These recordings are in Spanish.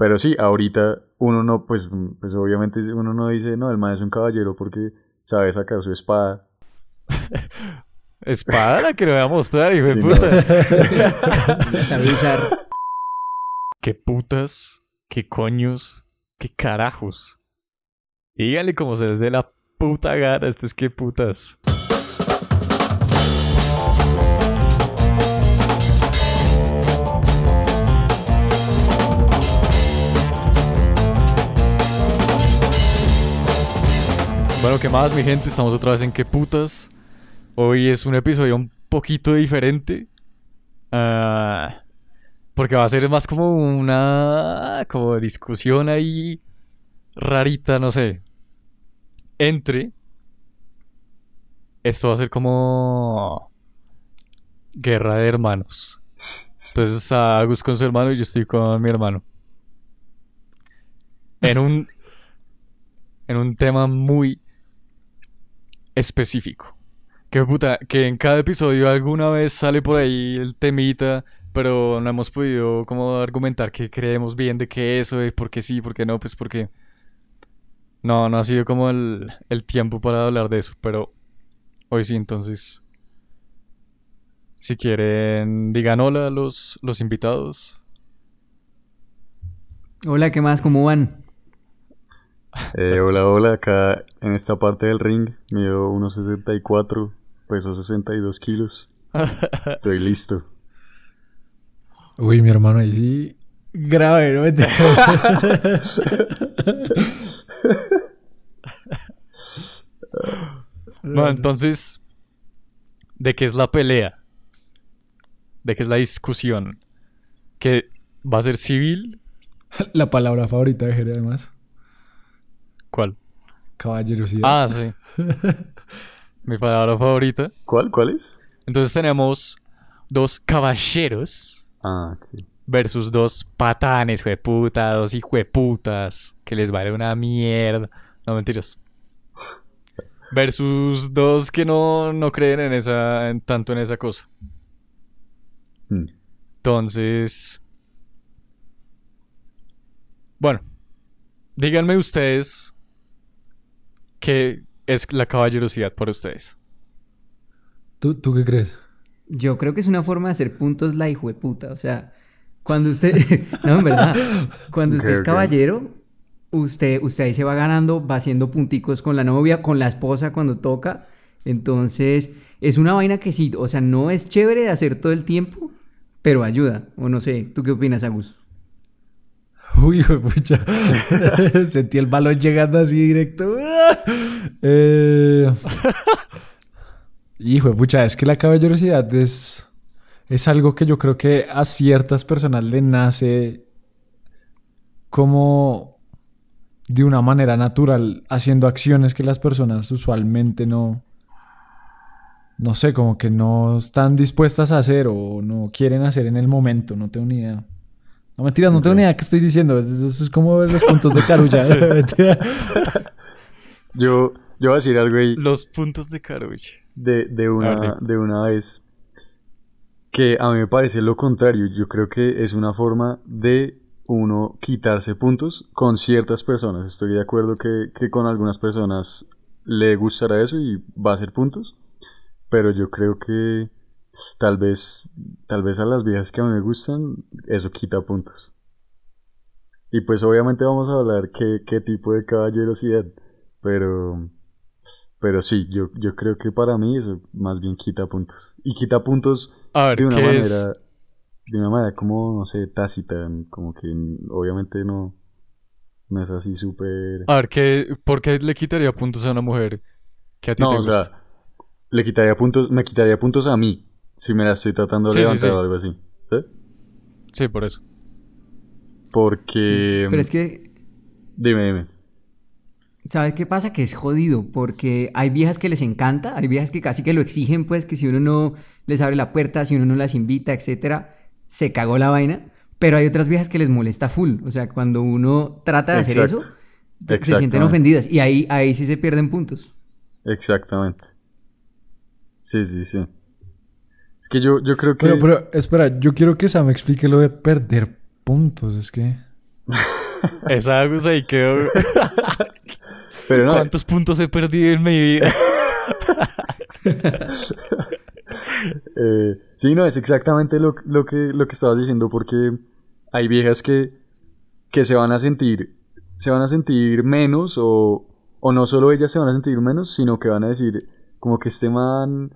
Pero sí, ahorita uno no, pues, pues obviamente uno no dice, no, el man es un caballero porque sabe sacar su espada. Espada la que le voy a mostrar, hijo de puta. ¿Qué putas? ¿Qué coños? ¿Qué carajos? Díganle como se desde la puta gana, esto es qué putas. Bueno, ¿qué más, mi gente? Estamos otra vez en qué putas. Hoy es un episodio un poquito diferente. Ah, porque va a ser más como una como discusión ahí rarita, no sé. Entre. Esto va a ser como guerra de hermanos. Entonces está Agus con su hermano y yo estoy con mi hermano. En un en un tema muy específico. Que puta, que en cada episodio alguna vez sale por ahí el temita, pero no hemos podido como argumentar que creemos bien de que eso es porque sí, porque no, pues porque no, no ha sido como el, el tiempo para hablar de eso, pero hoy sí, entonces si quieren, digan hola a los, los invitados. Hola, ¿qué más? ¿Cómo van? Eh, hola, hola, acá en esta parte del ring, mido 1,74, peso 62 kilos. Estoy listo. Uy, mi hermano, ahí sí. Grave, ¿no? bueno, entonces, ¿de qué es la pelea? ¿De qué es la discusión? ¿Que va a ser civil? La palabra favorita de Jere, además. ¿Cuál? Caballerosidad. Ah, sí. Mi palabra favorita. ¿Cuál? ¿Cuál es? Entonces tenemos dos caballeros. Ah, ok. Versus dos patanes, puta, dos hijueputas. Que les vale una mierda. No, mentiras. Versus dos que no, no creen en esa. En, tanto en esa cosa. Hmm. Entonces. Bueno. Díganme ustedes qué es la caballerosidad por ustedes. ¿Tú, ¿Tú qué crees? Yo creo que es una forma de hacer puntos la hijo de puta. O sea, cuando usted. no, en verdad. Cuando usted es caballero, usted, usted ahí se va ganando, va haciendo punticos con la novia, con la esposa cuando toca. Entonces, es una vaina que sí, o sea, no es chévere de hacer todo el tiempo, pero ayuda. O no sé, ¿tú qué opinas, Agus? Uy, pucha. Sentí el balón llegando así directo. Eh... Hijo de pucha, es que la caballerosidad es, es algo que yo creo que a ciertas personas le nace como de una manera natural, haciendo acciones que las personas usualmente no, no sé, como que no están dispuestas a hacer o no quieren hacer en el momento, no tengo ni idea. No, mentira, no tengo Ok. ni idea qué estoy diciendo. Eso, eso es como los puntos de Carulla. Yo, yo voy a decir algo ahí Los puntos de Carulla. de, de, una, de una vez que a mí me parece lo contrario. Yo creo que es una forma de uno quitarse puntos con ciertas personas. Estoy de acuerdo que, que con algunas personas le gustará eso y va a ser puntos. Pero yo creo que tal vez, tal vez a las viejas que a mí me gustan, eso quita puntos. Y pues obviamente vamos a hablar qué, qué tipo de caballerosidad. Pero, pero sí, yo, yo creo que para mí eso más bien quita puntos. Y quita puntos A ver, de una ¿qué manera, es? de una manera como, no sé, tácita, como que obviamente no, no es así súper... A ver, ¿qué, ¿por qué le quitaría puntos a una mujer que a ti No, te o gusta? sea, le quitaría puntos, me quitaría puntos a mí si me la estoy tratando de Sí, levantar sí. o algo así. ¿Sí? Sí, por eso. Porque... Pero es que Dime, dime. ¿Sabes qué pasa? Que es jodido, porque hay viejas que les encanta, hay viejas que casi que lo exigen, pues, que si uno no les abre la puerta, si uno no las invita, etcétera, se cagó la vaina. Pero hay otras viejas que les molesta full. O sea, cuando uno trata de hacer eso, se sienten ofendidas. Y ahí, ahí sí se pierden puntos. Exactamente. Sí, sí, sí. Es que yo, yo creo que... Pero, pero, espera, yo quiero que Sam explique lo de perder puntos. Es que. Esa Agus ahí quedó. Pero no, ¿Cuántos puntos he perdido en mi vida? Eh, sí, no, es exactamente lo, lo que, lo que estabas diciendo, porque hay viejas que, que se van a sentir, se van a sentir menos, o, o no solo ellas se van a sentir menos, sino que van a decir, como que este man,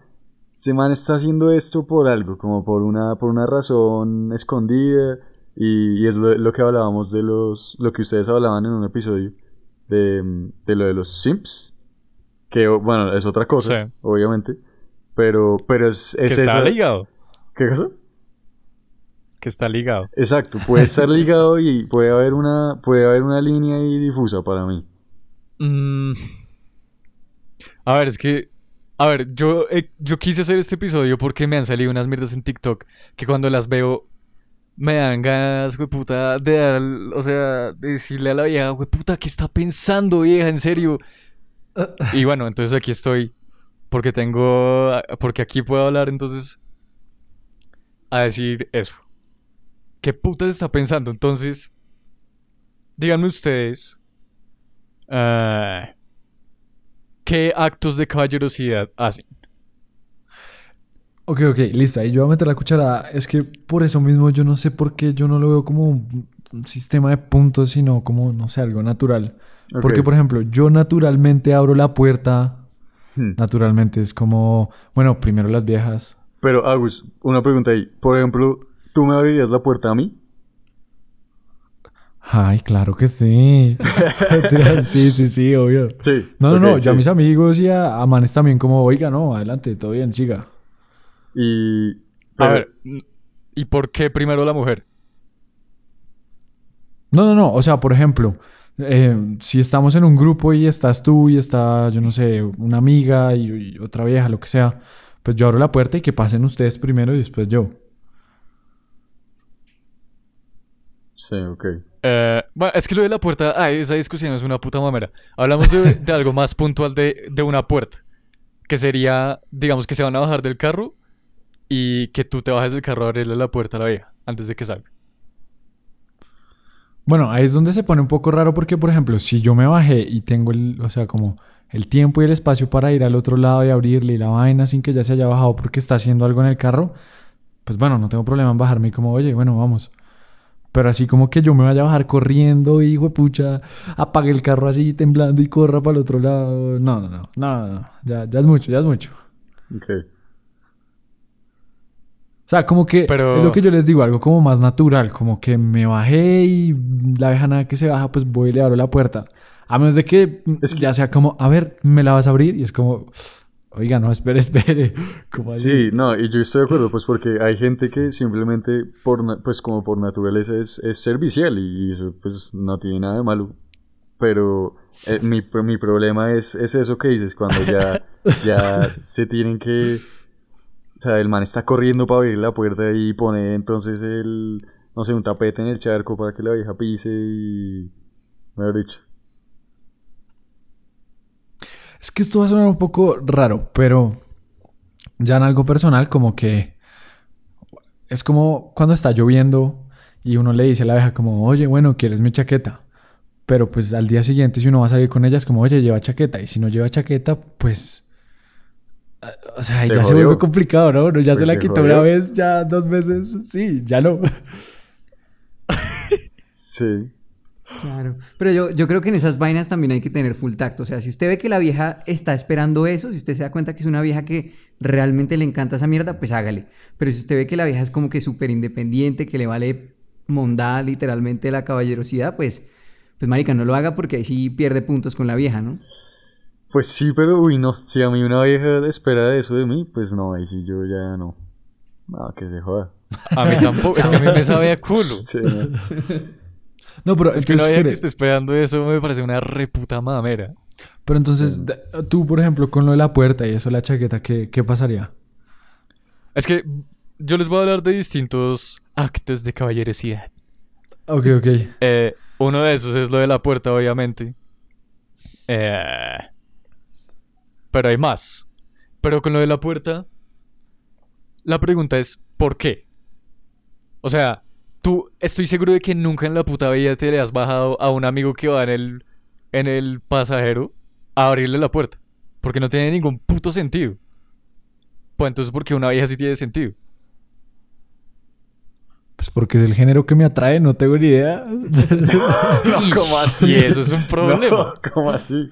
este man está haciendo esto por algo, como por una, por una razón escondida, y, y es lo, lo que hablábamos de los, lo que ustedes hablaban en un episodio, de, de lo de los simps, que bueno, es otra cosa, Sí. obviamente. Pero, pero es, que es está esa- ligado. ¿Qué cosa? Que está ligado. Exacto, puede estar ligado y puede haber una, puede haber una línea ahí difusa para mí. Mm. A ver, es que. A ver, yo, eh, yo quise hacer este episodio porque me han salido unas mierdas en TikTok que cuando las veo me dan ganas, güey, puta, de dar. O sea, de decirle a la vieja, güey, puta, ¿qué está pensando, vieja? En serio. Y bueno, entonces aquí estoy. Porque tengo. Porque aquí puedo hablar, entonces. A decir eso. ¿Qué puta está pensando? Entonces. Díganme ustedes. ah, ¿Qué actos de caballerosidad hacen? Ok, ok, listo. Ahí yo voy a meter la cucharada. Es que por eso mismo yo no sé por qué yo no lo veo como un, sistema de puntos, sino como, no sé, algo natural. Porque, por ejemplo, yo naturalmente abro la puerta. Hmm. Naturalmente es como, bueno, primero las viejas. Pero, Agus, una pregunta ahí. Por ejemplo, ¿tú me abrirías la puerta a mí? Ay, claro que sí. Sí, sí, sí, obvio. Sí. No, no, no, ya sí. mis amigos y a, a Manes también como, oiga, no, adelante, todo bien, siga. Y... A ver, ¿y por qué primero la mujer? No, no, no, o sea, por ejemplo, eh, si estamos en un grupo y estás tú y está, yo no sé, una amiga y, y otra vieja, lo que sea, pues yo abro la puerta y que pasen ustedes primero y después yo. Sí, ok. Eh, bueno, es que lo de la puerta, ay, esa discusión es una puta mamera. Hablamos de, de algo más puntual de, de una puerta. Que sería, digamos, que se van a bajar del carro y que tú te bajes del carro a abrirle la puerta a la vieja antes de que salga. Bueno, ahí es donde se pone un poco raro porque, por ejemplo, si yo me bajé y tengo el, o sea, como el tiempo y el espacio para ir al otro lado y abrirle y la vaina sin que ya se haya bajado porque está haciendo algo en el carro, pues bueno, no tengo problema en bajarme y como, oye, bueno, vamos. Pero así como que yo me vaya a bajar corriendo, hijo de pucha, apague el carro así temblando y corra para el otro lado. No, no, no, no, no, ya, ya es mucho, ya es mucho. Ok. O sea, como que Pero- es lo que yo les digo, algo como más natural, como que me bajé y la vieja nada que se baja, pues voy y le abro la puerta. A menos de que, Es que- ya sea como, a ver, ¿me la vas a abrir? Y es como, oiga, no, espere, espere. Sí, no, y yo estoy de acuerdo, pues porque hay gente que simplemente, por, pues como por naturaleza, es, es servicial y eso pues no tiene nada de malo. Pero eh, mi, mi problema es, es eso que dices, cuando ya, ya se tienen que... O sea, el man está corriendo para abrir la puerta y pone entonces el, no sé, un tapete en el charco para que la vieja pise y... Mejor dicho. Es que esto va a sonar un poco raro, pero ya en algo personal, como que es como cuando está lloviendo y uno le dice a la vieja como, oye, bueno, ¿quieres mi chaqueta? Pero pues al día siguiente si uno va a salir con ella es como, oye, lleva chaqueta. Y si no lleva chaqueta, pues... O sea, Se ya se vuelve complicado, ¿no? Uno ya Pues se la quitó una vez, ya dos veces, sí, ya no. Sí. Claro. Pero yo, yo creo que en esas vainas también hay que tener full tacto. O sea, si usted ve que la vieja está esperando eso, si usted se da cuenta que es una vieja que realmente le encanta esa mierda, pues hágale. Pero si usted ve que la vieja es como que súper independiente, que le vale mondá literalmente la caballerosidad, pues, pues marica, no lo haga porque ahí sí pierde puntos con la vieja, ¿no? Pues sí, pero uy, no. Si a mí una vieja espera eso de mí, pues no, ahí sí yo ya no. No, que se joda. A mí tampoco, es que a mí me sabe a culo. Sí, no. No, pero Es que entonces, vieja que ¿qué- esté esperando eso me parece una reputa mamera. Pero entonces, de- tú, por ejemplo, con lo de la puerta y eso, la chaqueta, ¿qué, qué pasaría? Es que yo les voy a hablar de distintos actos de caballerosidad. Ok, ok. Eh, uno de esos es lo de la puerta, obviamente. Eh, pero hay más. Pero con lo de la puerta, la pregunta es ¿por qué? O sea, tú estoy seguro de que nunca en la puta vida te le has bajado a un amigo que va en el, en el pasajero a abrirle la puerta. Porque no tiene ningún puto sentido. Pues entonces, porque una vieja sí tiene sentido? Pues porque es el género que me atrae, no tengo ni idea. No, ¿cómo así? Y eso es un problema. No, ¿Cómo así?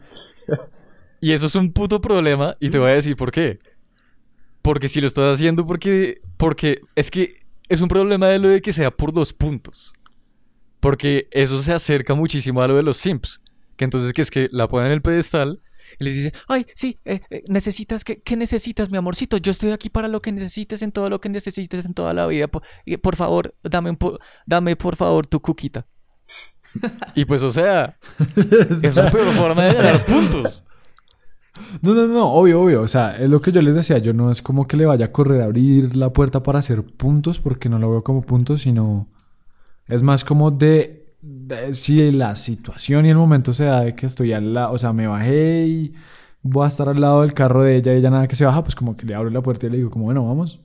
Y eso es un puto problema y te voy a decir por qué. Porque si lo estás haciendo porque porque es que es un problema de lo de que sea por dos puntos. Porque eso se acerca muchísimo a lo de los simps, que entonces que es que la ponen en el pedestal y les dice, "Ay, sí, eh, eh, necesitas ¿qué, qué necesitas, mi amorcito? Yo estoy aquí para lo que necesites en todo lo que necesites en toda la vida. Por, y por favor, dame un po- dame por favor tu cuquita." y pues o sea, es la peor forma de ganar puntos. No, no, no, obvio, obvio. O sea, es lo que yo les decía. Yo no es como que le vaya a correr a abrir la puerta para hacer puntos, porque no lo veo como puntos, sino es más como de, de si la situación y el momento se da de que estoy al lado, o sea, me bajé y voy a estar al lado del carro de ella y ella nada que se baja, pues como que le abro la puerta y le digo como, bueno, vamos.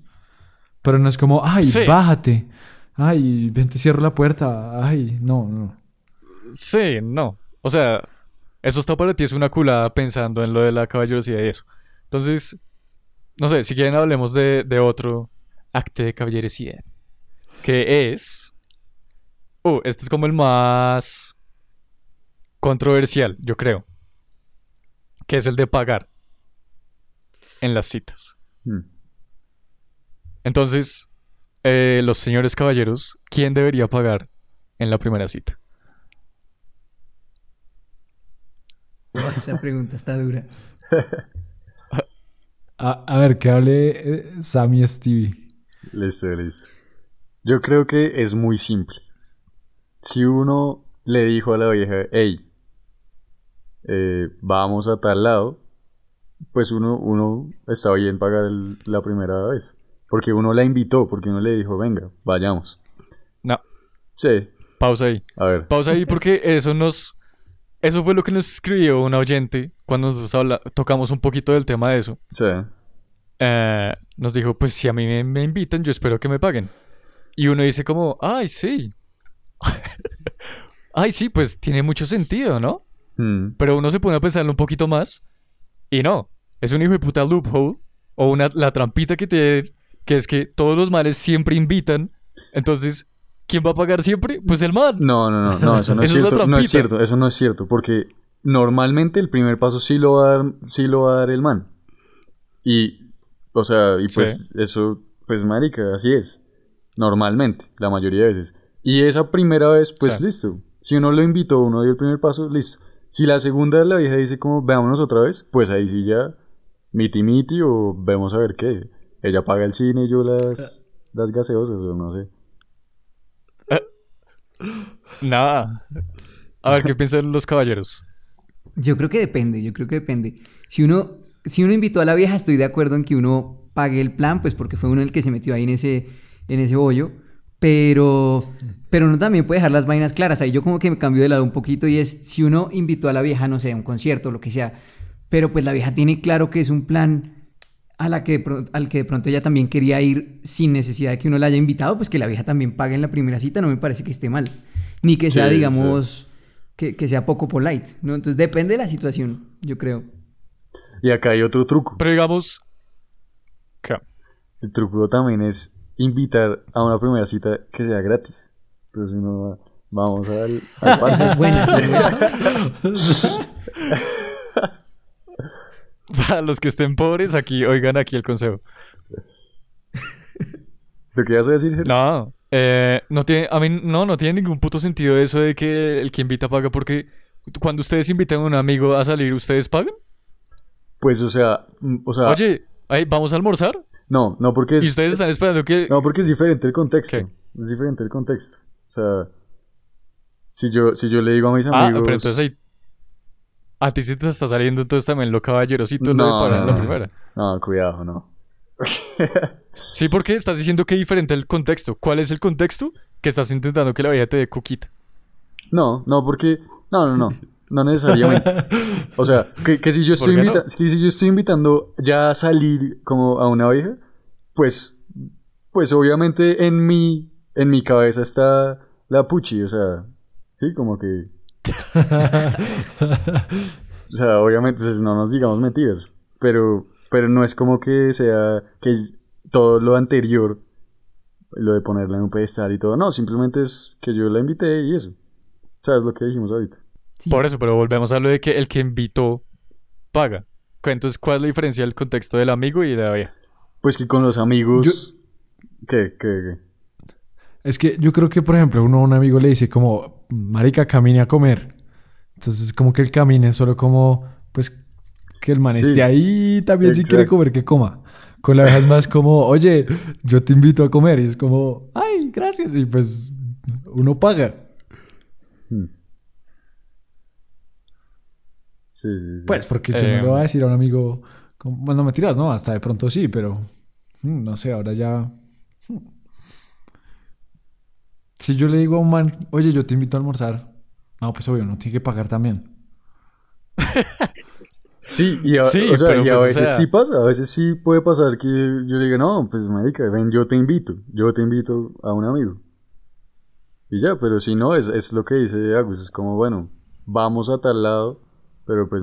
Pero no es como, ay, Sí. bájate. Ay, ven, te cierro la puerta. Ay, no, no. Sí, no. O sea, eso está para ti, es una culada pensando en lo de la caballerosidad y eso. Entonces, no sé, si quieren hablemos de, de otro acto de caballerosidad. Que es... Uh, este es como el más controversial, yo creo. Que es el de pagar en las citas. Hmm. Entonces, eh, los señores caballeros, ¿quién debería pagar en la primera cita? Esa pregunta está dura. A, a ver, que hable eh, Sammy Stevie. Listo, listo. Yo creo que es muy simple. Si uno le dijo a la vieja, hey, eh, vamos a tal lado, pues uno, uno está bien pagar el- la primera vez. Porque uno la invitó, porque uno le dijo, venga, vayamos. No, Sí, pausa ahí. a ver. Pausa ahí porque eso nos... Eso fue lo que nos escribió un oyente cuando nosotros habla- tocamos un poquito del tema de eso. Sí. Eh, nos dijo, pues si a mí me, me invitan, yo espero que me paguen. Y uno dice como, ay, sí. ay, sí, pues tiene mucho sentido, ¿no? Hmm. Pero uno se pone a pensarlo un poquito más y no. Es un hijo de puta loophole o una, la trampita que tiene, que es que todos los males siempre invitan. Entonces, ¿quién va a pagar siempre? Pues el mal. No, no, no, no, eso no es Eso es cierto. no es cierto, eso no es cierto. Porque normalmente el primer paso sí lo va a dar, sí lo va a dar el man. Y, o sea, y pues eso, pues marica, así es. Normalmente, la mayoría de veces. Y esa primera vez, pues Sí. listo. Si uno lo invitó, uno dio el primer paso, listo. Si la segunda la vieja dice como, veámonos otra vez, pues ahí sí ya, miti miti o vemos a ver qué. Ella paga el cine y yo las, las gaseosas o no sé. Nada. A ver, ¿qué piensan los caballeros? Yo creo que depende, yo creo que depende. Si uno, si uno invitó a la vieja, estoy de acuerdo en que uno pague el plan, pues porque fue uno el que se metió ahí en ese, en ese hoyo. Pero, pero uno también puede dejar las vainas claras. Ahí yo como que me cambio de lado un poquito y es si uno invitó a la vieja, no sé, a un concierto o lo que sea, pero pues la vieja tiene claro que es un plan a la que de al que de pronto ella también quería ir sin necesidad de que uno la haya invitado, pues que la vieja también pague en la primera cita, no me parece que esté mal. Ni que sea, Sí, digamos, que, que sea poco polite, ¿no? Entonces depende de la situación, yo creo. Y acá hay otro truco. Pero digamos... ¿Qué? El truco también es invitar a una primera cita que sea gratis. Entonces uno va, vamos al, al Esa parque. es buena, esa es buena. Para los que estén pobres, aquí, oigan aquí el consejo. ¿Lo que ibas a decir? No, eh, no tiene, a mí no, no tiene ningún puto sentido eso de que el que invita paga porque cuando ustedes invitan a un amigo a salir, ¿ustedes pagan? Pues, o sea, mm, o sea, Oye, ay, ¿vamos a almorzar? no, no porque Y es, ustedes están esperando que... no porque es diferente el contexto. ¿Qué? Es diferente el contexto. O sea, si yo, si yo le digo a mis ah, amigos, pero entonces ahí... A ti sí te está saliendo entonces también lo caballerosito lo de No, en no, la no. primera. no, cuidado, no. Sí, porque estás diciendo que es diferente el contexto. ¿Cuál es el contexto? Que estás intentando que la vieja te dé coquita. No, no, porque. No, no, no. No necesariamente. O sea, que, que si yo estoy ¿Por qué no? invita- que si yo estoy invitando ya a salir como a una vieja, pues. Pues obviamente en mi. en mi cabeza está la puchi, o sea, sí, como que... o sea, obviamente pues, no nos digamos mentiras, pero, pero no es como que sea que todo lo anterior, lo de ponerla en un pedestal y todo, no, simplemente es que yo la invité y eso. O sea, es lo que dijimos ahorita. Sí. Por eso, pero volvemos a lo de que el que invitó paga. Entonces, ¿cuál es la diferencia del contexto del amigo y de la vieja? Pues que con los amigos... ¿Qué? ¿Qué? ¿Qué? Es que yo creo que, por ejemplo, uno a un amigo le dice como, marica, camine a comer. Entonces, como que el camine es solo como, pues, que el man Sí, esté ahí también si quiere comer, que coma. Con la es más como, oye, yo te invito a comer. Y es como, ay, gracias. Y pues, uno paga. Hmm. Sí, sí, sí. Pues, porque yo Eh, no le voy a decir a un amigo, como, bueno, me tiras, no, hasta de pronto sí, pero, mm, no sé, ahora ya... Si yo le digo a un man, oye, yo te invito a almorzar, no, pues obvio, no tiene que pagar también. Sí, y a, Sí, o sea, pero y a pues, o veces sea- sí pasa, a veces sí puede pasar que yo le diga, no, pues marica, ven, yo te invito, yo te invito a un amigo. Y ya, pero si no, es, es lo que dice Agus, es como, bueno, vamos a tal lado, pero pues,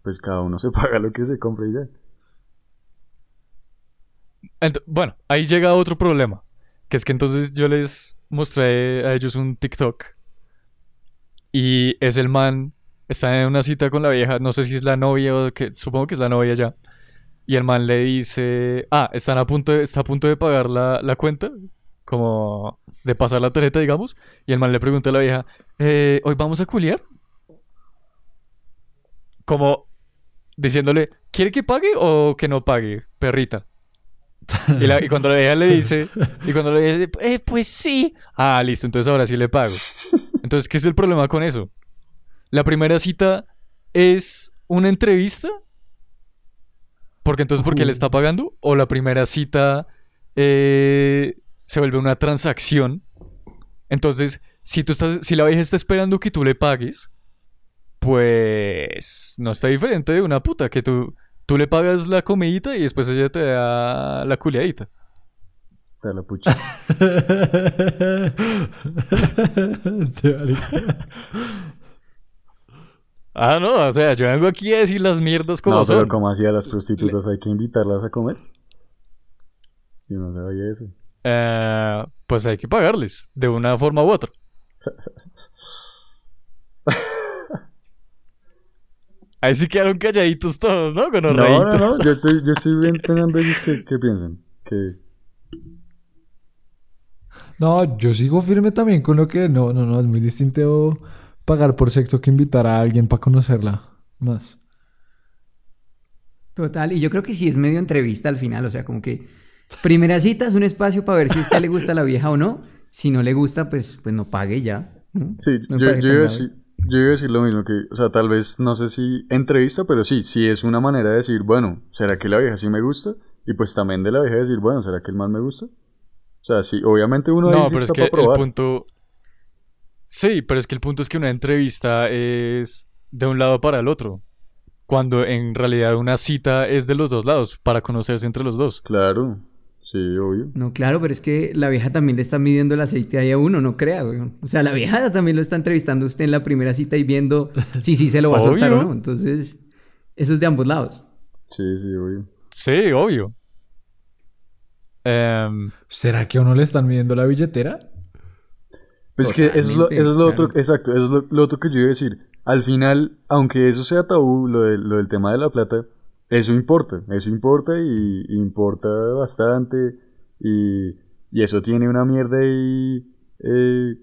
pues cada uno se paga lo que se compre y ya. Ent- bueno, ahí llega otro problema. Que es que entonces yo les mostré a ellos un TikTok. Y es el man. Está en una cita con la vieja. No sé si es la novia o que. Supongo que es la novia ya. Y el man le dice. Ah, están a punto de, está a punto de pagar la, la cuenta. Como de pasar la tarjeta, digamos. Y el man le pregunta a la vieja. "Eh, ¿Hoy vamos a culiar? Como diciéndole. ¿Quiere que pague o que no pague, perrita? Y, la- y cuando la vieja le dice, y cuando le dice, eh, pues sí. Ah, listo, entonces ahora sí le pago. Entonces, ¿qué es el problema con eso? La primera cita es una entrevista. Porque entonces, ¿por qué le está pagando? O la primera cita eh, se vuelve una transacción. Entonces, si tú estás, si la vieja está esperando que tú le pagues, pues no está diferente de una puta que tú, tú le pagas la comidita y después ella te da la culiadita. O sea, la pucha. Ah, no, o sea, yo vengo aquí a decir las mierdas como no, pero son. como hacía las prostitutas, hay que invitarlas a comer. Yo no sabía eso. Eh, pues hay que pagarles de una forma u otra. Ahí sí quedaron calladitos todos, ¿no? Con los No, no, no, yo estoy, yo estoy bien pensando ellos que, que piensan. Que, No, yo sigo firme también con lo que no, no, no, es muy distinto pagar por sexo que invitar a alguien para conocerla más. Total, y yo creo que sí es medio entrevista al final, o sea, como que primera cita es un espacio para ver si a usted le gusta la vieja o no. Si no le gusta, pues, pues no pague ya. ¿no? Sí, No yo, yo iba a decir, yo iba a decir lo mismo que, o sea, tal vez, no sé si entrevista, pero sí, sí es una manera de decir, bueno, ¿será que la vieja sí me gusta? Y pues también de la vieja decir, bueno, ¿será que el man me gusta? O sea, sí, obviamente uno ahí No, sí pero es que para el punto. Sí, pero es que el punto es que una entrevista es de un lado para el otro. Cuando en realidad una cita es de los dos lados, para conocerse entre los dos. Claro, sí, obvio. No, claro, pero es que la vieja también le está midiendo el aceite ahí a uno, no crea, güey. O sea, la vieja también lo está entrevistando usted en la primera cita y viendo si sí se lo va a soltar o no. Entonces, eso es de ambos lados. Sí, sí, obvio. Sí, obvio. Em, ¿Será que a uno le están midiendo la billetera? Pues que eso es lo, eso es lo otro, exacto, eso es lo, lo otro que yo iba a decir. Al final, aunque eso sea tabú, lo, de- lo del tema de la plata, eso importa, eso importa y, importa bastante y, y eso tiene una mierda ahí eh,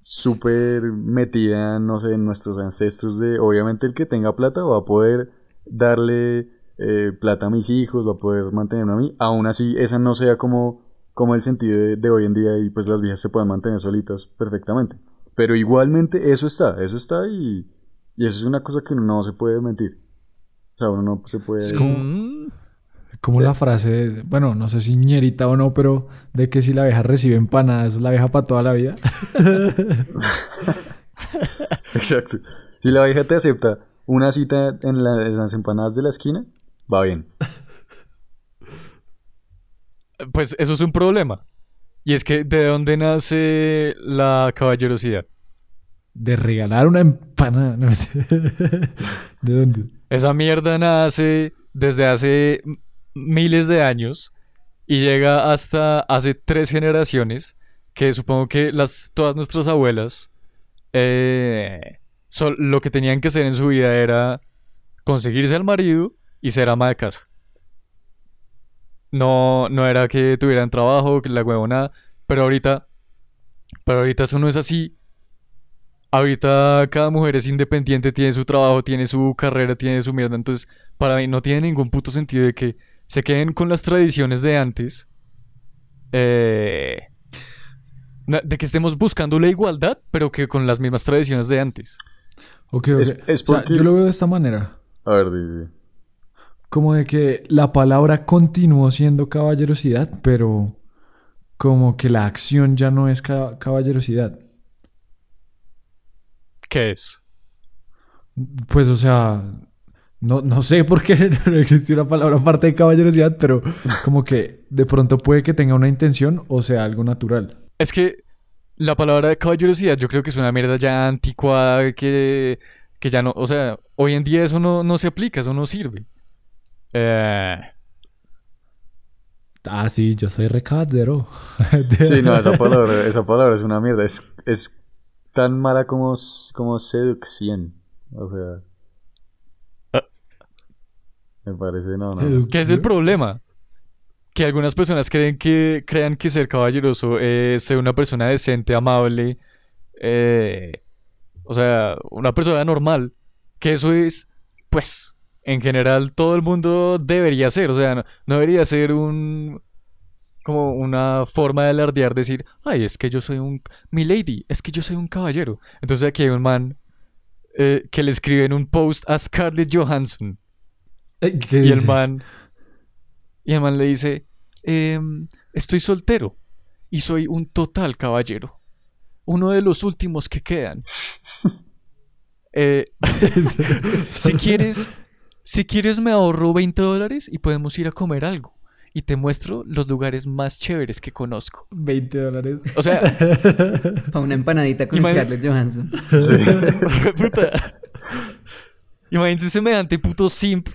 súper metida, no sé, en nuestros ancestros de, obviamente el que tenga plata va a poder darle eh, plata a mis hijos, va a poder mantenerme a mí, aún así esa no sea como, como el sentido de, de hoy en día y pues las viejas se puedan mantener solitas perfectamente. Pero igualmente eso está, eso está y, y eso es una cosa que no se puede mentir. O sea, uno no se puede... Es como- mm, Como la frase, de- bueno, no sé si ñerita o no, pero de que si la vieja recibe empanadas, la vieja para toda la vida. Exacto. Si la vieja te acepta una cita en, la- en las empanadas de la esquina, va bien. Pues eso es un problema. Y es que, ¿de dónde nace la caballerosidad? De regalar una empanada. ¿De dónde? Esa mierda nace desde hace miles de años y llega hasta hace tres generaciones, que supongo que las, todas nuestras abuelas eh, lo que tenían que hacer en su vida era conseguirse al marido y ser ama de casa. No, no era que tuvieran trabajo, que la huevona, pero ahorita, pero ahorita eso no es así. Ahorita cada mujer es independiente, tiene su trabajo, tiene su carrera, tiene su mierda. Entonces, para mí no tiene ningún puto sentido de que se queden con las tradiciones de antes. eh, de que estemos buscando la igualdad, pero que con las mismas tradiciones de antes. Ok, ok. Es- es O sea, porque- yo lo veo de esta manera. A ver, di- di. Como de que la palabra continuó siendo caballerosidad, pero como que la acción ya no es ca- caballerosidad. ¿Qué es? Pues, o sea, no, no sé por qué no existe una palabra aparte de caballerosidad, pero como que de pronto puede que tenga una intención o sea algo natural. Es que la palabra caballerosidad yo creo que es una mierda ya anticuada que, que ya no, o sea, hoy en día eso no, no se aplica, eso no sirve. Eh, Ah, sí, yo soy recaballero. Sí, no, esa palabra, esa palabra es una mierda. Es, es tan mala como, como seducción. O sea. Ah. Me parece, no, no. ¿Qué es el problema? Que algunas personas creen que crean que ser caballeroso es ser una persona decente, amable, eh, o sea, una persona normal. Que eso es, pues, en general todo el mundo debería ser. O sea, no, no debería ser un como una forma de alardear, decir, ay, es que yo soy un mi lady, es que yo soy un caballero. Entonces aquí hay un man eh, que le escribe en un post a Scarlett Johansson. Eh, ¿Qué Y el man. Y el man le dice: "Em, Estoy soltero y soy un total caballero. Uno de los últimos que quedan. Eh, si quieres, si quieres, me ahorro 20 dólares y podemos ir a comer algo. Y te muestro los lugares más chéveres que conozco. 20 dólares. O sea, Para una empanadita con Scarlett Johansson. Sí. puta. Imagínense semejante puto simp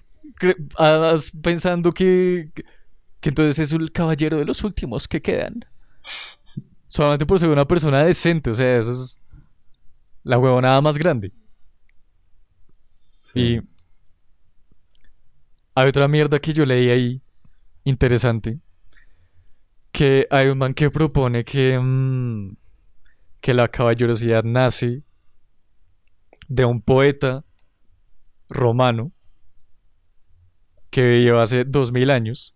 pensando que, que entonces es el caballero de los últimos que quedan. Solamente por ser una persona decente, o sea, eso es la huevonada más grande. Sí. Y hay otra mierda que yo leí ahí, interesante, que hay un man que propone que, mm, que la caballerosidad nace de un poeta romano que vivió hace dos mil años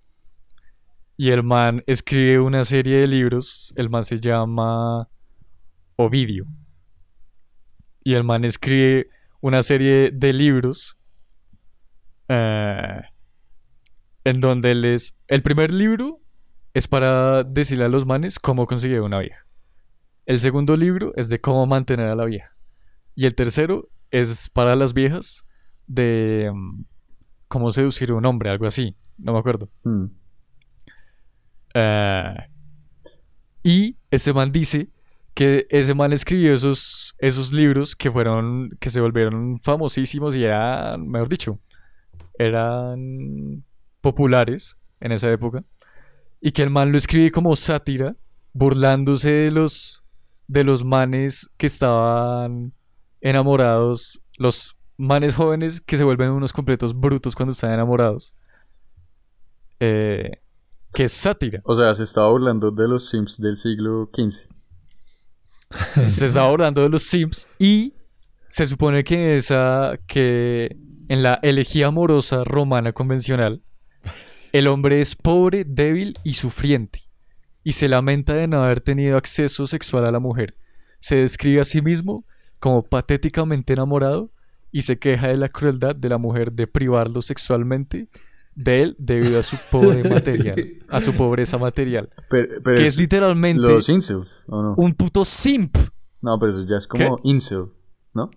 y el man escribe una serie de libros, el man se llama Ovidio y el man escribe una serie de libros eh, en donde les el primer libro es para decirle a los manes cómo conseguir una vieja. El segundo libro es de cómo mantener a la vieja. Y el tercero es para las viejas de mm, cómo seducir a un hombre algo así no me acuerdo. Mm. eh, y este man dice que ese man escribió esos, esos libros que fueron, que se volvieron famosísimos y eran, mejor dicho, eran populares en esa época. Y que el man lo escribe como sátira, burlándose de los, de los manes que estaban enamorados, los manes jóvenes que se vuelven unos completos brutos cuando están enamorados. Eh, que es sátira. O sea, se estaba burlando de los Sims del siglo XV. se estaba hablando de los Sims y se supone que esa que en la elegía amorosa romana convencional el hombre es pobre, débil y sufriente y se lamenta de no haber tenido acceso sexual a la mujer. Se describe a sí mismo como patéticamente enamorado y se queja de la crueldad de la mujer de privarlo sexualmente de él debido a su pobre material, a su pobreza material, Pero, pero que es literalmente los incels, ¿o no? un puto simp. No, pero eso ya es como incel, ¿no?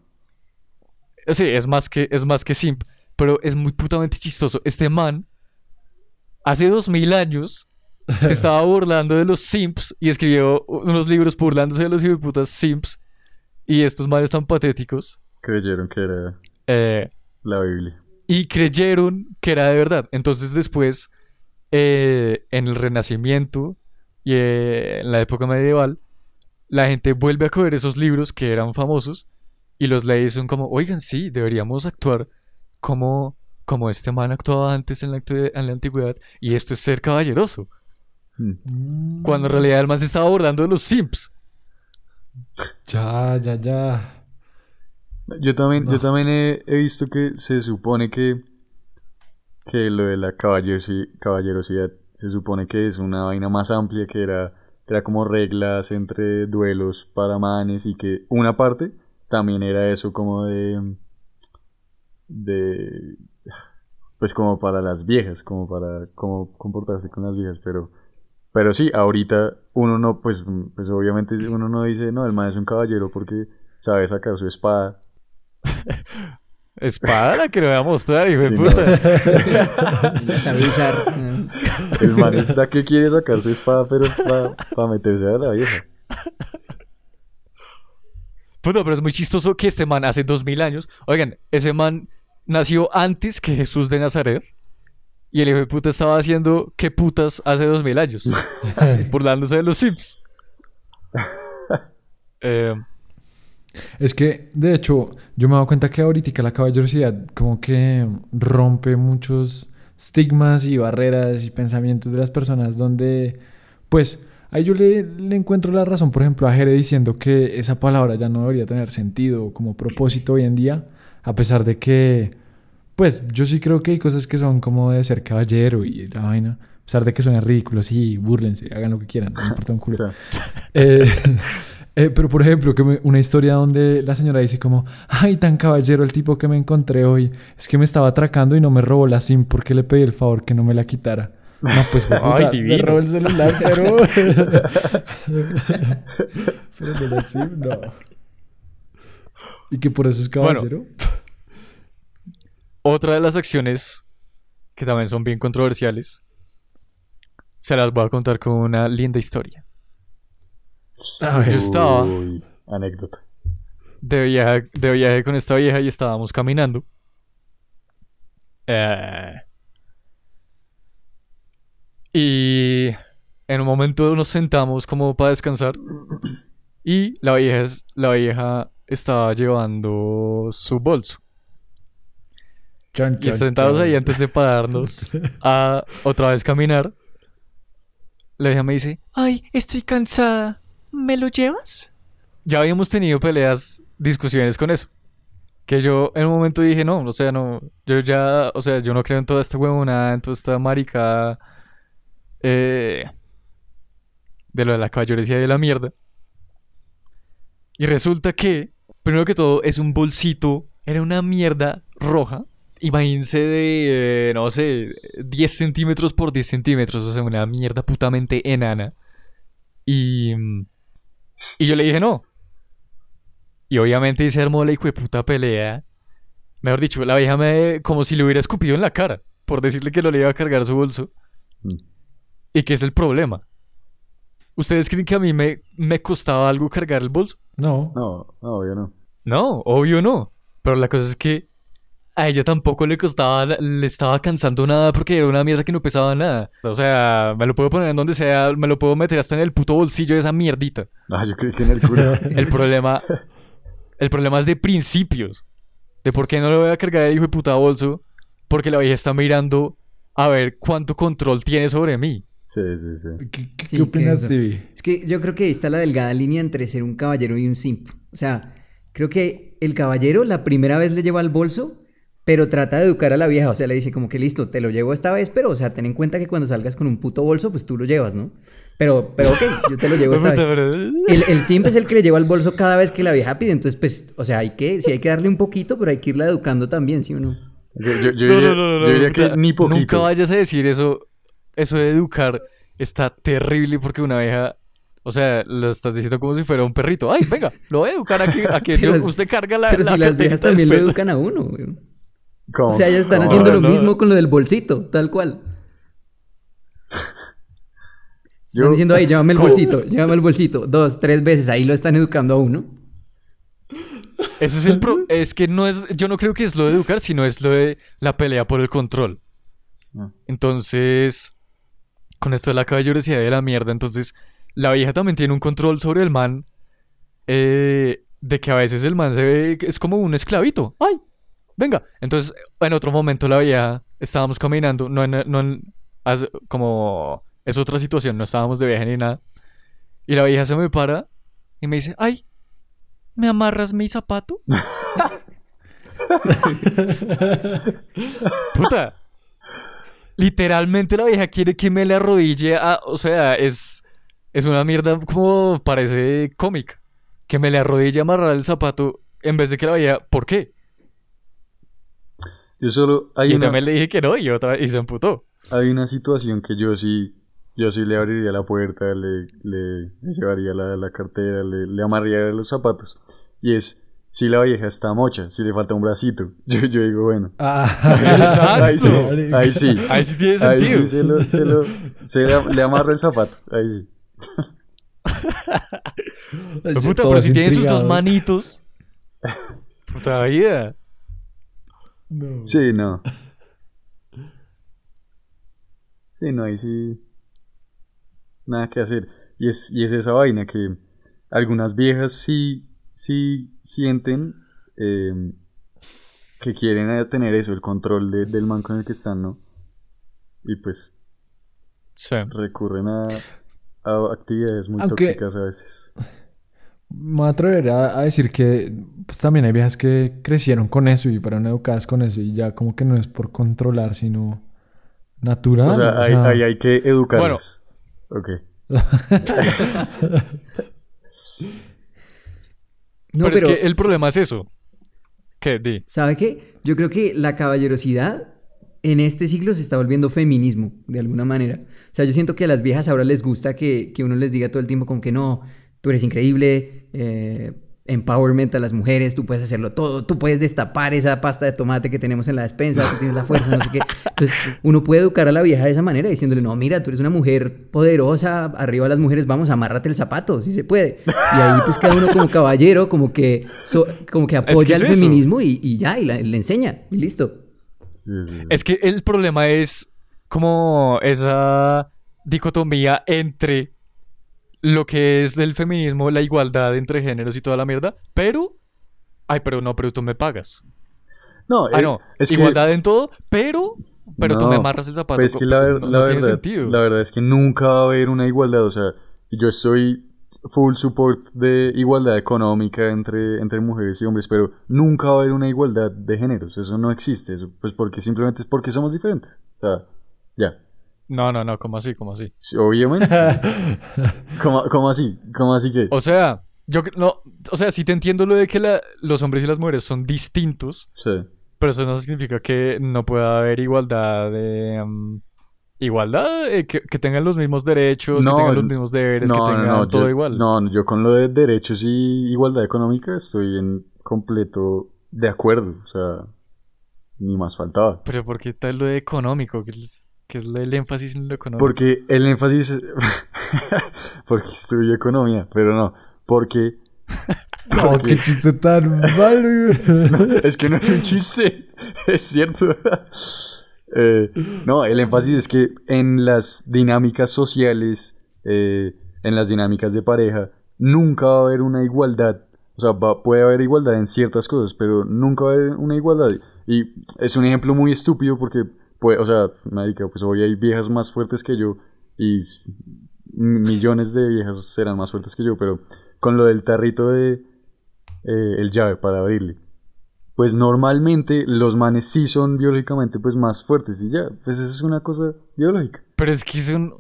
Sí, es más que, es más que simp. Pero es muy putamente chistoso. Este man, hace dos mil años, se estaba burlando de los simps y escribió unos libros burlándose de los putas simps y estos males tan patéticos. Creyeron que era Eh, la Biblia. y creyeron que era de verdad. Entonces después, eh, en el Renacimiento y eh, en la época medieval, la gente vuelve a coger esos libros que eran famosos y los lee y son como, oigan, sí, deberíamos actuar como, como este man actuaba antes en la, en la antigüedad y esto es ser caballeroso. Mm. Cuando en realidad el man se estaba abordando de los simps. Ya, ya, ya. Yo también, yo también he, he visto que se supone que, que lo de la caballerosi- caballerosidad se supone que es una vaina más amplia que era, que era como reglas entre duelos para manes y que una parte también era eso como de de pues como para las viejas, como para cómo comportarse con las viejas, pero pero sí, ahorita uno no pues pues obviamente uno no dice, no, el man es un caballero porque sabe sacar su espada Espada la que le voy a mostrar, hijo Sí, de puta. El man está que quiere sacar su espada, pero para meterse a la vieja. Puta, pero es muy chistoso que este man hace dos mil años. Oigan, ese man nació antes que Jesús de Nazaret. Y el hijo de puta estaba haciendo qué putas hace dos mil años. burlándose de los Sims. Eh, Es que, de hecho, yo me he dado cuenta que ahorita la caballerosidad como que rompe muchos estigmas y barreras y pensamientos de las personas donde, pues, ahí yo le, le encuentro la razón, por ejemplo, a Jere diciendo que esa palabra ya no debería tener sentido como propósito hoy en día, a pesar de que, pues, yo sí creo que hay cosas que son como de ser caballero y la vaina, a pesar de que suenan ridículos, sí, búrlense, hagan lo que quieran, no me importa un culo. Eh, eh, pero por ejemplo, que me- una historia donde la señora dice como, ay, tan caballero el tipo que me encontré hoy, es que me estaba atracando y no me robó la SIM porque le pedí el favor que no me la quitara. No, pues fue Ay, divino. me robó el celular, pero... pero de la SIM, no. Y que por eso es Bueno. Otra de las acciones que también son bien controversiales. Se las voy a contar con una linda historia. A ver. Yo estaba uy, anécdota. de viaje, de viaje con esta vieja y estábamos caminando. Eh, y en un momento nos sentamos como para descansar. Y la vieja, la vieja estaba llevando su bolso. Y sentados chan. ahí antes de pararnos a otra vez caminar, la vieja me dice, ay, estoy cansada, ¿me lo llevas? Ya habíamos tenido peleas, discusiones con eso. Que yo en un momento dije, no, o sea, no, yo ya, o sea, yo no creo en toda esta huevonada, en toda esta maricada eh, de lo de la caballerosidad y de la mierda. Y resulta que, primero que todo, es un bolsito, era una mierda roja. Imagínense de, eh, no sé, 10 centímetros por 10 centímetros, o sea, una mierda putamente enana. Y, y yo le dije no. Y obviamente se armó la hijo de puta pelea. Mejor dicho, la vieja me. como si le hubiera escupido en la cara. Por decirle que no le iba a cargar su bolso. Mm. ¿Y qué es el problema? ¿Ustedes creen que a mí me, me costaba algo cargar el bolso? No. No, no, obvio no. No, obvio no. Pero la cosa es que a ella tampoco le costaba, le estaba cansando nada porque era una mierda que no pesaba nada. O sea, me lo puedo poner en donde sea, me lo puedo meter hasta en el puto bolsillo de esa mierdita. Ah, yo creí que en el culo. El problema, el problema es de principios. De por qué no le voy a cargar el hijo de puta bolso. Porque la vieja está mirando a ver cuánto control tiene sobre mí. Sí, sí, sí. ¿Qué, qué- Sí, qué opinas. Stevie? Es que yo creo que ahí está la delgada línea entre ser un caballero y un simp. O sea, creo que el caballero la primera vez le lleva el bolso, pero trata de educar a la vieja. O sea, le dice como que listo, te lo llevo esta vez, pero o sea, ten en cuenta que cuando salgas con un puto bolso, pues tú lo llevas, ¿no? Pero, pero ok, yo te lo llevo esta vez. El, el simp es el que le lleva el bolso cada vez que la vieja pide. Entonces, pues, o sea, hay que, sí hay que darle un poquito, pero hay que irla educando también, ¿sí o no? Yo, yo- yo No, diría, no, no, no, yo diría que ni poquito. Nunca vayas a decir eso. Eso de educar está terrible porque una vieja. O sea, lo estás diciendo como si fuera un perrito. Ay, venga, lo voy a educar a que, a que Pero yo- es- usted carga la, Pero la si las viejas también lo después. educan a uno, güey. ¿Cómo? O sea, ellas están ¿Cómo? haciendo lo no. mismo con lo del bolsito, tal cual. Yo, Están diciendo ahí, llévame el ¿Cómo? bolsito, llévame el bolsito. Dos, tres veces, ahí lo están educando a uno. Ese es el pro es que no es yo no creo que es lo de educar, sino es lo de la pelea por el control. Ah. Entonces, con esto de la caballerosidad de la mierda, entonces la vieja también tiene un control sobre el man eh, de que a veces el man se ve es como un esclavito. ¡Ay! Venga. Entonces, en otro momento la vieja estábamos caminando, no en, no en- como es otra situación, no estábamos de viaje ni nada. Y la vieja se me para y me dice, "Ay, ¿me amarras mi zapato?" Puta. Literalmente la vieja quiere que me le arrodille a... O sea, es... Es una mierda como parece cómic. Que me le arrodille a amarrar el zapato en vez de que la vieja... ¿Por qué? Yo solo. Hay y una, también le dije que no y otra y se emputó. hay una situación que yo sí. Yo sí le abriría la puerta, le, le, le llevaría la, la cartera, le, le amarraría los zapatos. Y es. Si la vieja está mocha, si le falta un bracito. Yo, yo digo, bueno. Ah. Ahí sí, ahí sí. Ahí sí tiene Ahí sentido. sí se, lo, se, lo, se le, le amarra el zapato. Ahí sí. Puta, pero si tiene sus dos manitos. Puta vida. No. Sí, no. Sí, no, ahí sí. Nada que hacer. Y es, y es esa vaina que algunas viejas sí, sí sienten eh, que quieren tener eso, el control de- del man con el que están, ¿no? Y pues Sí. recurren a, a actividades muy Aunque- tóxicas a veces. Me voy a atrever a, a decir que pues, también hay viejas que crecieron con eso y fueron educadas con eso y ya como que no es por controlar, sino natural. O sea, o sea, ahí hay que educarlas. Ok. No, pero, es que el problema es eso. ¿Qué? Di. ¿Sabe qué? Yo creo que la caballerosidad en este siglo se está volviendo feminismo, de alguna manera. O sea, yo siento que a las viejas ahora les gusta que, que uno les diga todo el tiempo como que no, tú eres increíble, eh, empowerment a las mujeres, tú puedes hacerlo todo, tú puedes destapar esa pasta de tomate que tenemos en la despensa, tú tienes la fuerza, no sé qué. Entonces, uno puede educar a la vieja de esa manera, diciéndole, no, mira, tú eres una mujer poderosa, arriba las mujeres, vamos, amárrate el zapato, si se puede. Y ahí pues cada uno como caballero, como que, so- como que apoya es el eso. feminismo y, y ya, y la- le enseña, y listo. Sí, sí, sí. Es que el problema es como esa dicotomía entre lo que es del feminismo, la igualdad entre géneros y toda la mierda, pero... Ay, pero no, pero tú me pagas. No, Ah, eh, no. es que- igualdad en todo, pero... Pero tú me amarras el zapato. Pues es que la, ver- no, la no tiene verdad, sentido. la verdad es que nunca va a haber una igualdad. O sea, yo estoy full support de igualdad económica entre, entre mujeres y hombres, pero nunca va a haber una igualdad de géneros. Eso no existe. Eso, pues porque simplemente es porque somos diferentes. O sea, ya. No, no, no, como así, como así. Sí, Obviamente. ¿Cómo, cómo así? ¿Cómo así que? O sea, yo no, o sea, sí te entiendo lo de que la- los hombres y las mujeres son distintos, Sí. pero eso no significa que no pueda haber igualdad de mm, igualdad, eh, que, que tengan los mismos derechos, No, que tengan los mismos deberes, que No, no, tengan no, todo yo, igual. No, no, yo con lo de derechos y igualdad económica estoy en completo de acuerdo. O sea, ni más faltaba. Pero ¿por qué tal lo de económico? Que es, que es el énfasis en lo económico. Porque el énfasis es... porque estudio economía, pero no. Porque... No, qué chiste tan malo. es que no es un chiste, es cierto. Eh, no, el énfasis es que en las dinámicas sociales, eh, en las dinámicas de pareja, nunca va a haber una igualdad. O sea, va- puede haber igualdad en ciertas cosas, pero nunca va a haber una igualdad. Y es un ejemplo muy estúpido porque, pues, o sea, marica, pues hoy hay viejas más fuertes que yo y millones de viejas serán más fuertes que yo, pero con lo del tarrito de eh, el llave para abrirle pues normalmente los manes sí son biológicamente pues más fuertes y ya, pues eso es una cosa biológica. Pero es que eso no...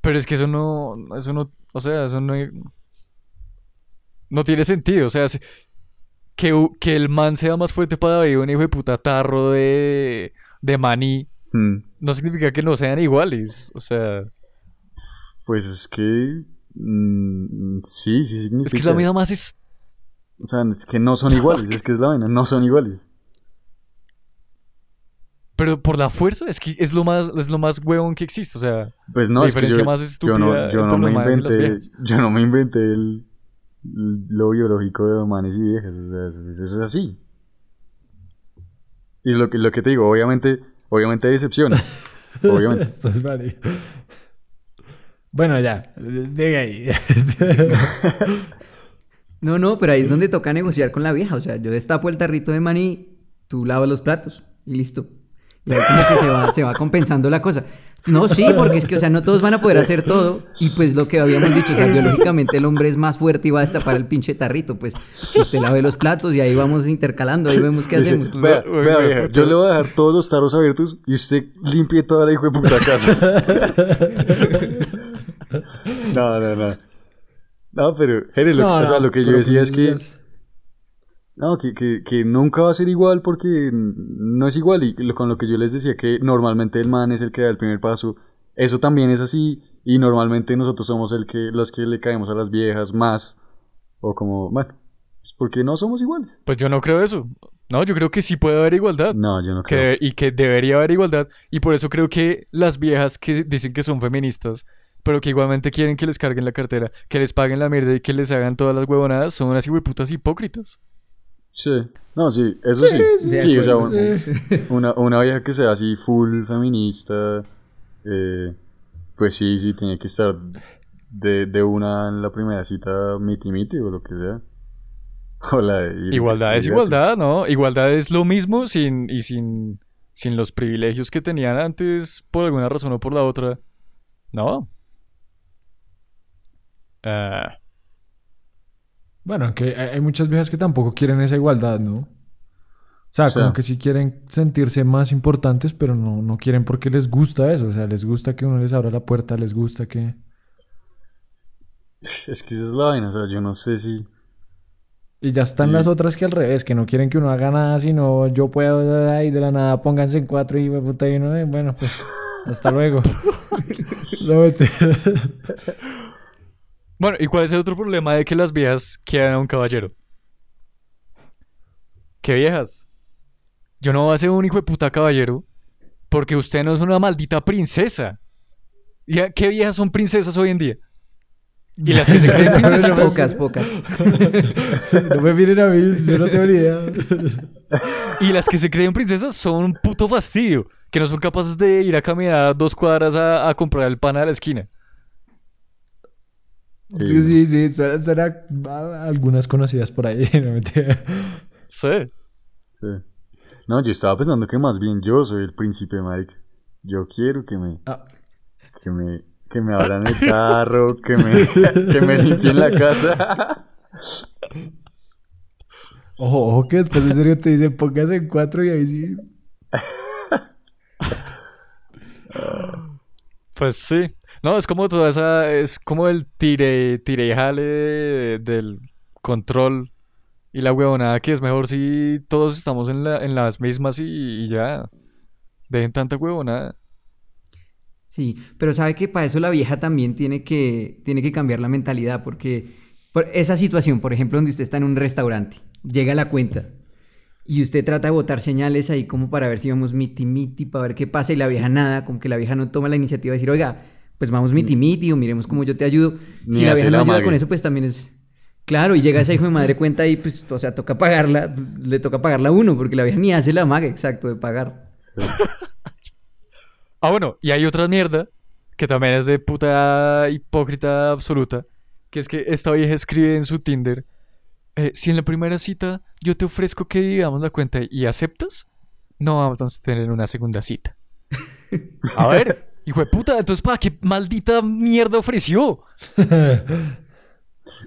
Pero es que eso no... Eso no... O sea, eso no... No tiene sentido. O sea, si- que, que el man sea más fuerte para abrir un hijo de puta tarro de... De maní. Mm, No significa que no sean iguales. O sea... Pues es que mm, sí, sí significa. Es que es la misma más... Es... O sea, es que no son iguales, es que es la vaina, no son iguales. Pero por la fuerza es que es lo más, es lo más huevón que existe. O sea, Pues no, La es que yo, diferencia más yo estúpida no, yo no me inventé, yo no me inventé el, lo biológico de manes y viejas, o sea, eso, eso es así. Y lo que, lo que te digo, obviamente, obviamente hay excepciones, obviamente. Esto es. Bueno, ya. Diga ahí. No, no, pero ahí es donde toca negociar con la vieja. O sea, yo destapo el tarrito de maní, tú lavas los platos y listo. Como que se va, se va compensando la cosa. No, sí, porque es que, o sea, no todos van a poder hacer todo. Y pues lo que habíamos dicho, o sea, biológicamente el hombre es más fuerte y va a destapar el pinche tarrito. Pues usted lave los platos y ahí vamos intercalando, ahí vemos qué Dice, hacemos. Vea, vea, yo le voy a dejar todos los tarros abiertos y usted limpie toda la hijo de puta casa. no, no, no. No, pero, Jere, lo, o sea, lo que yo decía pues es que, es- no, que, que, que nunca va a ser igual porque no es igual. Y con lo que yo les decía que normalmente el man es el que da el primer paso. Eso también es así. Y normalmente nosotros somos el que, los que le caemos a las viejas más. O como, bueno, pues porque no somos iguales. pues yo no creo eso. No, yo creo que sí puede haber igualdad. No, yo no que creo. debe- y que debería haber igualdad. Y por eso creo que las viejas que dicen que son feministas, pero que igualmente quieren que les carguen la cartera, que les paguen la mierda y que les hagan todas las huevonadas, son unas putas hipócritas. Sí. No, sí, eso sí. Sí, de o sea, un- una, una vieja que sea así full feminista, eh, pues sí, sí, tiene que estar de, de una en la primera cita miti miti o lo que sea. O la de- Igualdad es igualdad, ¿no? Igualdad es lo mismo sin, y sin, sin los privilegios que tenían antes por alguna razón o por la otra. No. Ah, Bueno, que hay muchas viejas que tampoco quieren esa igualdad, ¿no? O sea, O sea- como que sí quieren sentirse más importantes, pero no, no quieren porque les gusta eso. O sea, les gusta que uno les abra la puerta, les gusta que... Es que esa es la vaina, o sea, yo no sé si... Y ya están Sí. las otras que al revés, que no quieren que uno haga nada, sino yo puedo y de la nada pónganse en cuatro y puta, y uno, eh, bueno, pues hasta luego. No. Bueno, ¿y cuál es el otro problema de que las viejas quieran a un caballero? ¿Qué viejas? Yo no voy a ser un hijo de puta caballero porque usted no es una maldita princesa. ¿Y a- qué viejas son princesas hoy en día? Y las que se creen princesitas. Pocas, pocas. no me miren a mí, yo no tengo ni idea. Y las que se creen princesas son un puto fastidio. Que no son capaces de ir a caminar dos cuadras a, a comprar el pan a la esquina. Sí. Sí, sí, sí, será, algunas conocidas por ahí, no mentira. Sí. Sí. No, yo estaba pensando que más bien yo soy el príncipe, marica. Yo quiero que me... Ah. Que me... Que me abran el carro, que me... que me limpien la casa. Ojo, ojo que después en serio te dicen póngase en cuatro y ahí sí. Pues sí. No, es como toda esa. Es como el tire, tire y jale de- del control y la huevonada que es mejor si todos estamos en, la, en las mismas y, y ya. Dejen tanta huevonada. Sí, pero sabe que para eso la vieja también tiene que, tiene que cambiar la mentalidad, porque por esa situación, por ejemplo, donde usted está en un restaurante, llega la cuenta y usted trata de botar señales ahí como para ver si vamos miti miti, para ver qué pasa y la vieja nada, como que la vieja no toma la iniciativa de decir, oiga, pues vamos miti miti o miremos cómo yo te ayudo. Ni si la vieja no ayuda con eso, pues también es... Claro, y llega esa hijo de madre cuenta y pues, o sea, toca pagarla, le toca pagarla a uno, porque la vieja ni hace la maga, exacto, de pagar. Sí. Ah, bueno, y hay otra mierda que también es de puta hipócrita absoluta. Que es que esta vieja escribe en su Tinder: eh, Si en la primera cita yo te ofrezco que dividamos la cuenta y aceptas, no vamos a tener una segunda cita. A ver, hijo de puta, entonces ¿para qué maldita mierda ofreció?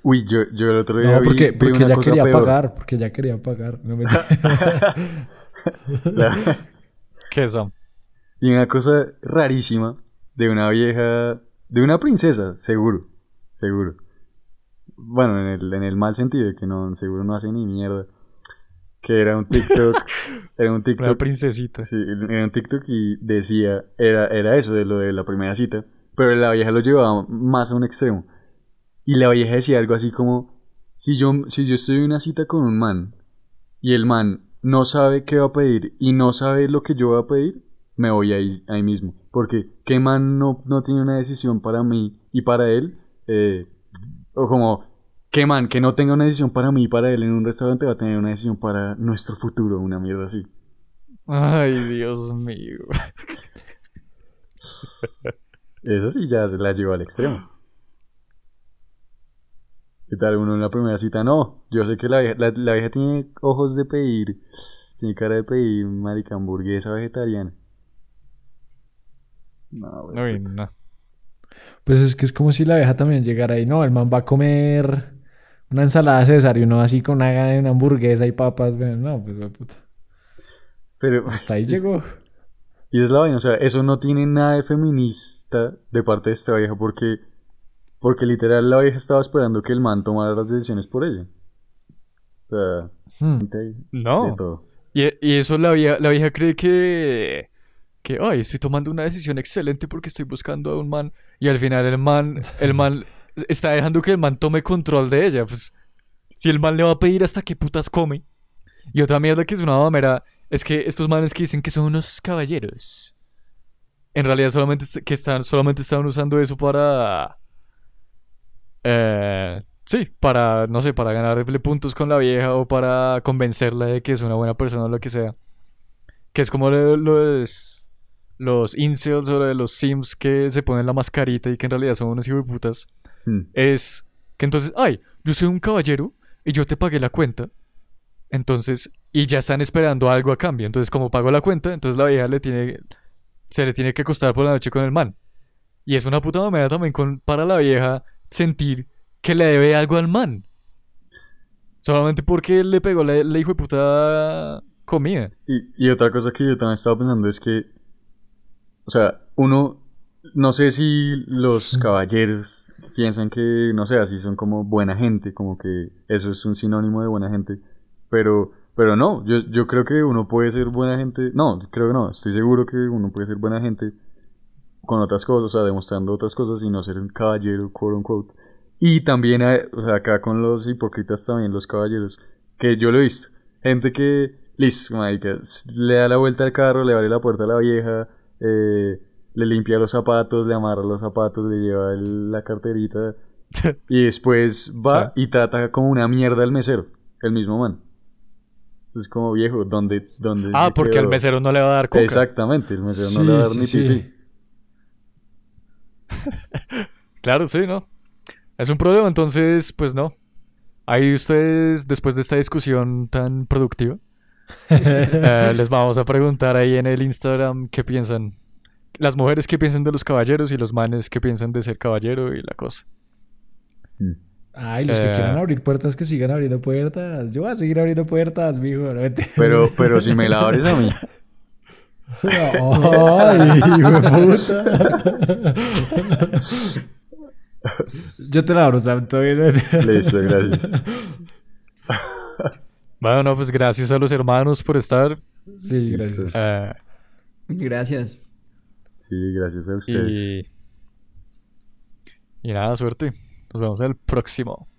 Uy, yo, yo el otro día No, vi, porque, vi porque una ya cosa quería peor. pagar, porque ya quería pagar. No me... La- ¿Qué son? Y una cosa rarísima de una vieja, de una princesa, seguro, seguro. Bueno, en el, en el mal sentido, de que no, seguro no hace ni mierda. Que era un TikTok, era un Una TikTok, princesita. sí, era un TikTok y decía, era, era eso de lo de la primera cita, pero la vieja lo llevaba más a un extremo. Y la vieja decía algo así como, si yo, si yo estoy en una cita con un man, y el man no sabe qué va a pedir y no sabe lo que yo voy a pedir, me voy ahí, ahí mismo. Porque qué man no, no tiene una decisión para mí y para él. eh, o como, qué man que no tenga una decisión para mí y para él en un restaurante va a tener una decisión para nuestro futuro, una mierda así. Ay, Dios mío. Eso sí ya se la lleva al extremo. ¿Qué tal uno en la primera cita? No, yo sé que la vieja, la, la vieja tiene ojos de pedir, tiene cara de pedir marica hamburguesa vegetariana. No. Uy, no. Pues es que es como si la vieja también llegara ahí. No, el man va a comer una ensalada César y uno así con una, una hamburguesa y papas. No, pues puta. Pero Hasta ahí llegó. Y es la vaina, o sea, eso no tiene nada de feminista de parte de esta vieja porque porque literal la vieja estaba esperando que el man tomara las decisiones por ella. O sea, Hmm. de No. todo. Y, y eso la vieja, la vieja cree que... Que, ay, estoy tomando una decisión excelente porque estoy buscando a un man. Y al final el man, el man está dejando que el man tome control de ella. Pues, si el man le va a pedir hasta qué putas come. Y otra mierda que es una mamera es que estos manes que dicen que son unos caballeros. En realidad solamente, que están, solamente están usando eso para... Eh, sí, para, no sé, para ganarle puntos con la vieja o para convencerla de que es una buena persona o lo que sea. Que es como lo- los, los incels o los sims que se ponen la mascarita y que en realidad son unos de putas. Hmm. Es que entonces, ay, yo soy un caballero y yo te pagué la cuenta. Entonces, y ya están esperando algo a cambio. Entonces, como pago la cuenta, entonces la vieja le tiene, se le tiene que acostar por la noche con el man. Y es una puta mamera también con, para la vieja sentir que le debe algo al man. Solamente porque le pegó la, la hijo de puta comida. Y, y otra cosa que yo también estaba pensando es que, o sea, uno, no sé si los caballeros piensan que, no sé, así son como buena gente, como que eso es un sinónimo de buena gente, pero, pero no, yo, yo creo que uno puede ser buena gente, no, creo que no, estoy seguro que uno puede ser buena gente con otras cosas, o sea, demostrando otras cosas y no ser un caballero, quote unquote. Y también, hay- o sea, acá con los hipócritas también, los caballeros, que yo lo he visto. Gente que, listo, marica, le da la vuelta al carro, le abre la puerta a la vieja, eh, le limpia los zapatos, le amarra los zapatos, le lleva el- la carterita y después va y trata como una mierda al mesero, el mismo man. Entonces, como viejo, ¿dónde, dónde Ah, porque al mesero no le va a dar coca. Exactamente, el mesero no le va a dar sí, ni sí. pipí. Claro, sí, ¿no? Es un problema, entonces, pues no. Ahí ustedes, después de esta discusión tan productiva, eh, les vamos a preguntar ahí en el Instagram qué piensan. Las mujeres qué piensan de los caballeros y los manes qué piensan de ser caballero y la cosa. Mm. Ay, los que Eh. quieran abrir puertas, que sigan abriendo puertas. Yo voy a seguir abriendo puertas, mijo. Pero, pero si me la abres a mí. Ay, hijo de puta. Yo te la abro, Sam. Listo, gracias. Bueno, no, pues gracias a los hermanos por estar. Sí, gracias. eh, Gracias. Sí, gracias a ustedes. y, nada, suerte. Nos vemos en el próximo.